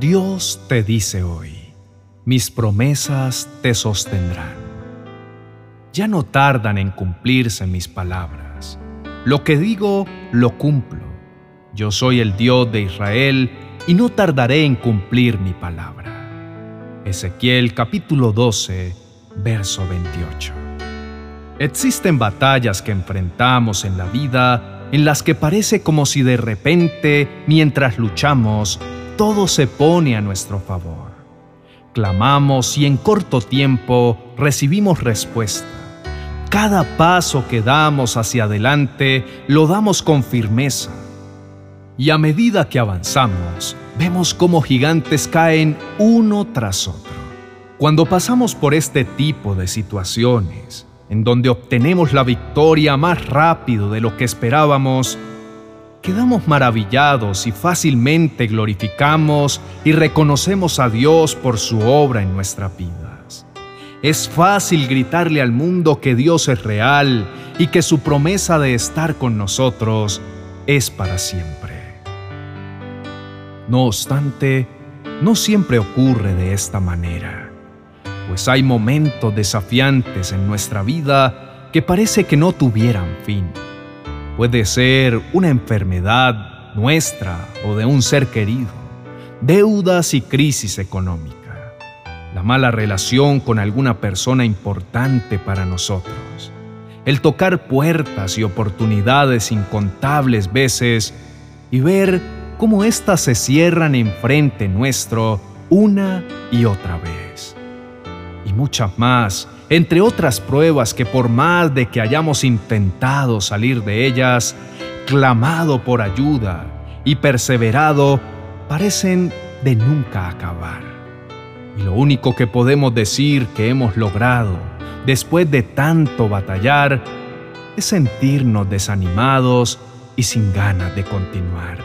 Dios te dice hoy, mis promesas te sostendrán. Ya no tardan en cumplirse mis palabras. Lo que digo, lo cumplo. Yo soy el Dios de Israel y no tardaré en cumplir mi palabra. Ezequiel capítulo 12, verso 28. Existen batallas que enfrentamos en la vida en las que parece como si de repente, mientras luchamos, todo se pone a nuestro favor. Clamamos y en corto tiempo recibimos respuesta. Cada paso que damos hacia adelante lo damos con firmeza. Y a medida que avanzamos, vemos cómo gigantes caen uno tras otro. Cuando pasamos por este tipo de situaciones, en donde obtenemos la victoria más rápido de lo que esperábamos, quedamos maravillados y fácilmente glorificamos y reconocemos a Dios por su obra en nuestras vidas. Es fácil gritarle al mundo que Dios es real y que su promesa de estar con nosotros es para siempre. No obstante, no siempre ocurre de esta manera, pues hay momentos desafiantes en nuestra vida que parece que no tuvieran fin Puede ser una enfermedad nuestra o de un ser querido, deudas y crisis económica, la mala relación con alguna persona importante para nosotros, el tocar puertas y oportunidades incontables veces y ver cómo éstas se cierran enfrente nuestro una y otra vez. Muchas más entre otras pruebas que por más de que hayamos intentado salir de ellas, clamado por ayuda y perseverado, parecen de nunca acabar. Y lo único que podemos decir que hemos logrado después de tanto batallar es sentirnos desanimados y sin ganas de continuar.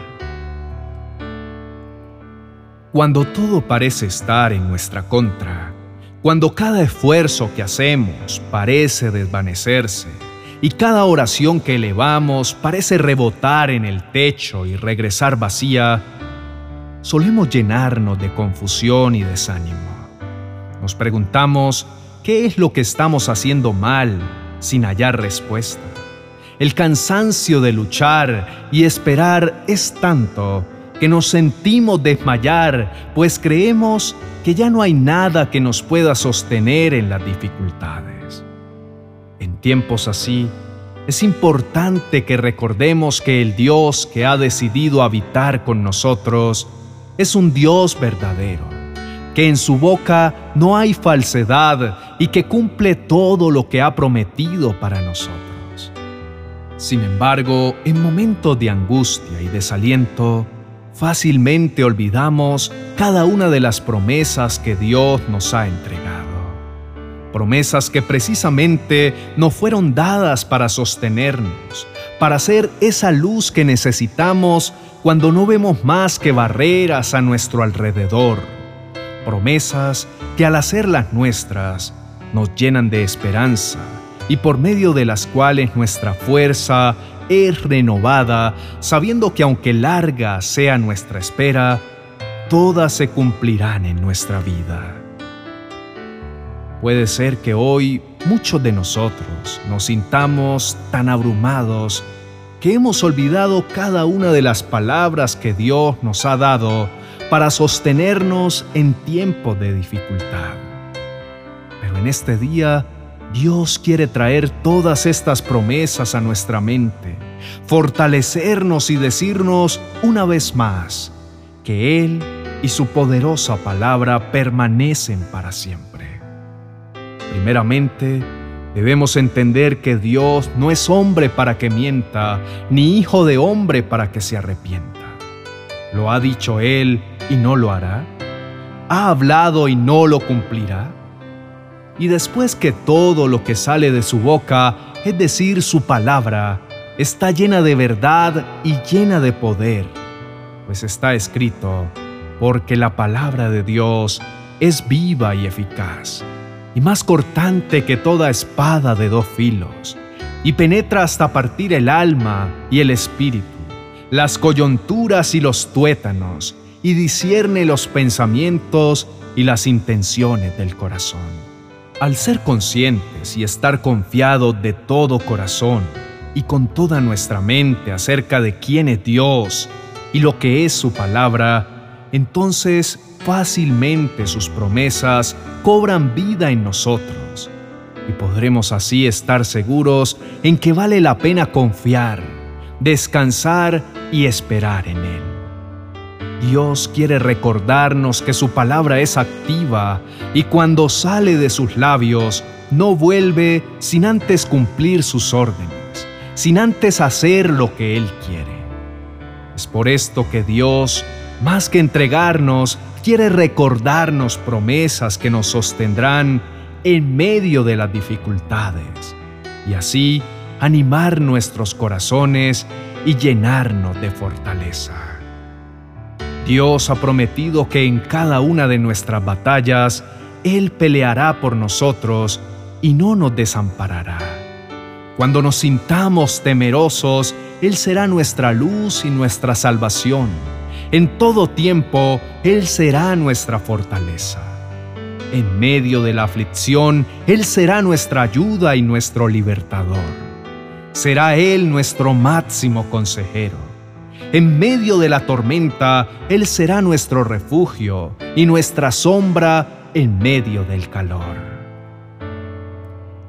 Cuando todo parece estar en nuestra contra, cuando cada esfuerzo que hacemos parece desvanecerse y cada oración que elevamos parece rebotar en el techo y regresar vacía, solemos llenarnos de confusión y desánimo. Nos preguntamos qué es lo que estamos haciendo mal sin hallar respuesta. El cansancio de luchar y esperar es tanto que nos sentimos desmayar, pues creemos que ya no hay nada que nos pueda sostener en las dificultades. En tiempos así, es importante que recordemos que el Dios que ha decidido habitar con nosotros es un Dios verdadero, que en su boca no hay falsedad y que cumple todo lo que ha prometido para nosotros. Sin embargo, en momentos de angustia y desaliento, fácilmente olvidamos cada una de las promesas que Dios nos ha entregado. Promesas que precisamente nos fueron dadas para sostenernos, para ser esa luz que necesitamos cuando no vemos más que barreras a nuestro alrededor. Promesas que al hacerlas nuestras nos llenan de esperanza y por medio de las cuales nuestra fuerza es renovada, sabiendo que aunque larga sea nuestra espera, todas se cumplirán en nuestra vida. Puede ser que hoy muchos de nosotros nos sintamos tan abrumados que hemos olvidado cada una de las palabras que Dios nos ha dado para sostenernos en tiempos de dificultad. Pero en este día, Dios quiere traer todas estas promesas a nuestra mente, fortalecernos y decirnos una vez más que Él y su poderosa palabra permanecen para siempre. Primeramente, debemos entender que Dios no es hombre para que mienta, ni hijo de hombre para que se arrepienta. ¿Lo ha dicho Él y no lo hará? ¿Ha hablado y no lo cumplirá? Y después que todo lo que sale de su boca, es decir, su palabra, está llena de verdad y llena de poder, pues está escrito, porque la palabra de Dios es viva y eficaz, y más cortante que toda espada de dos filos, y penetra hasta partir el alma y el espíritu, las coyunturas y los tuétanos, y discierne los pensamientos y las intenciones del corazón. Al ser conscientes y estar confiados de todo corazón y con toda nuestra mente acerca de quién es Dios y lo que es su palabra, entonces fácilmente sus promesas cobran vida en nosotros y podremos así estar seguros en que vale la pena confiar, descansar y esperar en Él. Dios quiere recordarnos que su palabra es activa y cuando sale de sus labios no vuelve sin antes cumplir sus órdenes, sin antes hacer lo que Él quiere. Es por esto que Dios, más que entregarnos, quiere recordarnos promesas que nos sostendrán en medio de las dificultades y así animar nuestros corazones y llenarnos de fortaleza. Dios ha prometido que en cada una de nuestras batallas Él peleará por nosotros y no nos desamparará. Cuando nos sintamos temerosos, Él será nuestra luz y nuestra salvación. En todo tiempo, Él será nuestra fortaleza. En medio de la aflicción, Él será nuestra ayuda y nuestro libertador. Será Él nuestro máximo consejero en medio de la tormenta, Él será nuestro refugio y nuestra sombra en medio del calor.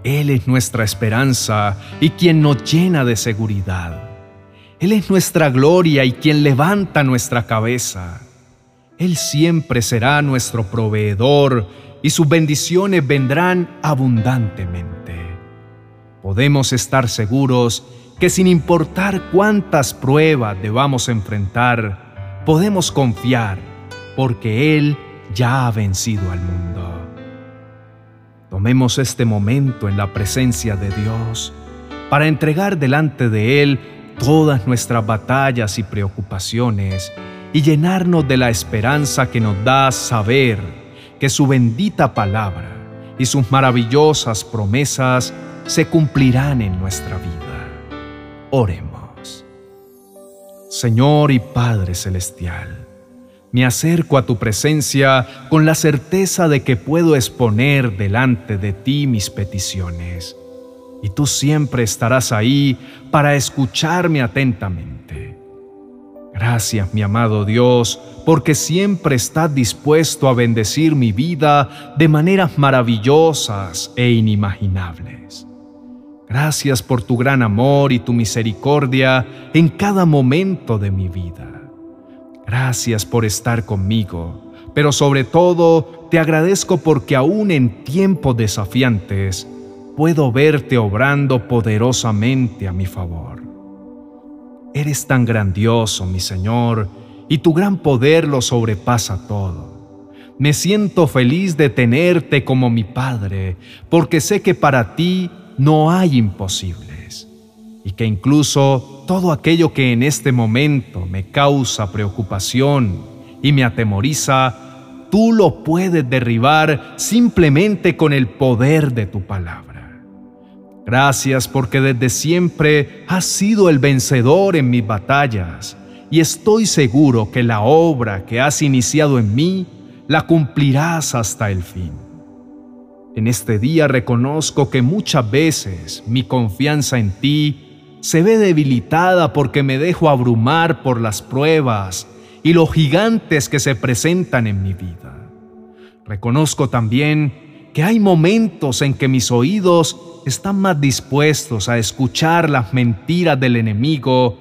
Él es nuestra esperanza y quien nos llena de seguridad. Él es nuestra gloria y quien levanta nuestra cabeza. Él siempre será nuestro proveedor y sus bendiciones vendrán abundantemente. Podemos estar seguros que sin importar cuántas pruebas debamos enfrentar, podemos confiar porque Él ya ha vencido al mundo. Tomemos este momento en la presencia de Dios para entregar delante de Él todas nuestras batallas y preocupaciones y llenarnos de la esperanza que nos da saber que su bendita palabra y sus maravillosas promesas se cumplirán en nuestra vida. Oremos. Señor y Padre Celestial, me acerco a tu presencia con la certeza de que puedo exponer delante de ti mis peticiones, y tú siempre estarás ahí para escucharme atentamente. Gracias, mi amado Dios, porque siempre estás dispuesto a bendecir mi vida de maneras maravillosas e inimaginables. Gracias por tu gran amor y tu misericordia en cada momento de mi vida. Gracias por estar conmigo, pero sobre todo te agradezco porque aún en tiempos desafiantes puedo verte obrando poderosamente a mi favor. Eres tan grandioso, mi Señor, y tu gran poder lo sobrepasa todo. Me siento feliz de tenerte como mi Padre, porque sé que para ti no hay imposibles y que incluso todo aquello que en este momento me causa preocupación y me atemoriza, tú lo puedes derribar simplemente con el poder de tu palabra. Gracias porque desde siempre has sido el vencedor en mis batallas y estoy seguro que la obra que has iniciado en mí la cumplirás hasta el fin. En este día reconozco que muchas veces mi confianza en ti se ve debilitada porque me dejo abrumar por las pruebas y los gigantes que se presentan en mi vida. Reconozco también que hay momentos en que mis oídos están más dispuestos a escuchar las mentiras del enemigo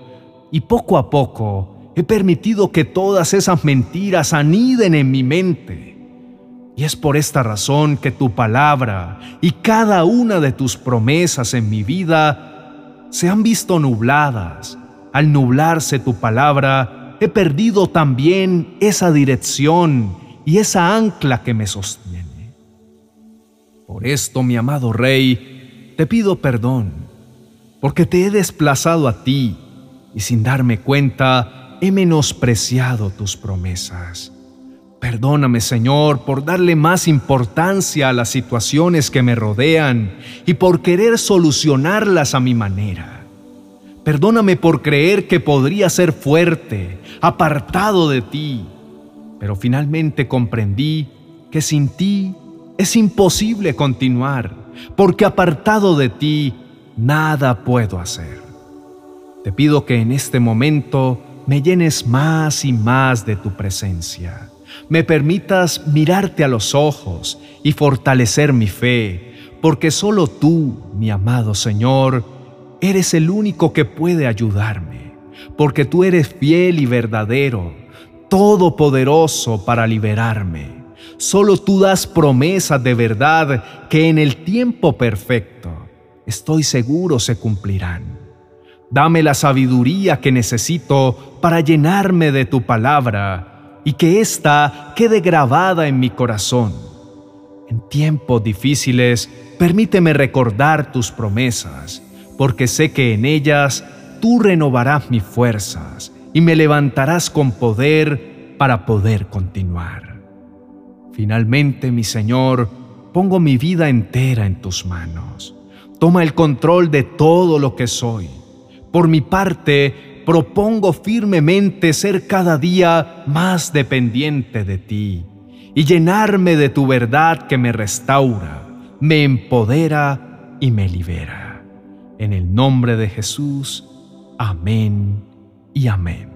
y poco a poco he permitido que todas esas mentiras aniden en mi mente y es por esta razón que tu palabra y cada una de tus promesas en mi vida se han visto nubladas. Al nublarse tu palabra, he perdido también esa dirección y esa ancla que me sostiene. Por esto, mi amado Rey, te pido perdón, porque te he desplazado a ti y sin darme cuenta he menospreciado tus promesas. Perdóname, Señor, por darle más importancia a las situaciones que me rodean y por querer solucionarlas a mi manera. Perdóname por creer que podría ser fuerte, apartado de ti, pero finalmente comprendí que sin ti es imposible continuar, porque apartado de ti nada puedo hacer. Te pido que en este momento me llenes más y más de tu presencia. Me permitas mirarte a los ojos y fortalecer mi fe, porque solo tú, mi amado Señor, eres el único que puede ayudarme, porque tú eres fiel y verdadero, todopoderoso para liberarme. Solo tú das promesas de verdad que en el tiempo perfecto, estoy seguro, se cumplirán. Dame la sabiduría que necesito para llenarme de tu palabra y que ésta quede grabada en mi corazón. En tiempos difíciles, permíteme recordar tus promesas, porque sé que en ellas tú renovarás mis fuerzas y me levantarás con poder para poder continuar. Finalmente, mi Señor, pongo mi vida entera en tus manos. Toma el control de todo lo que soy por mi parte, propongo firmemente ser cada día más dependiente de ti y llenarme de tu verdad que me restaura, me empodera y me libera. En el nombre de Jesús, amén y amén.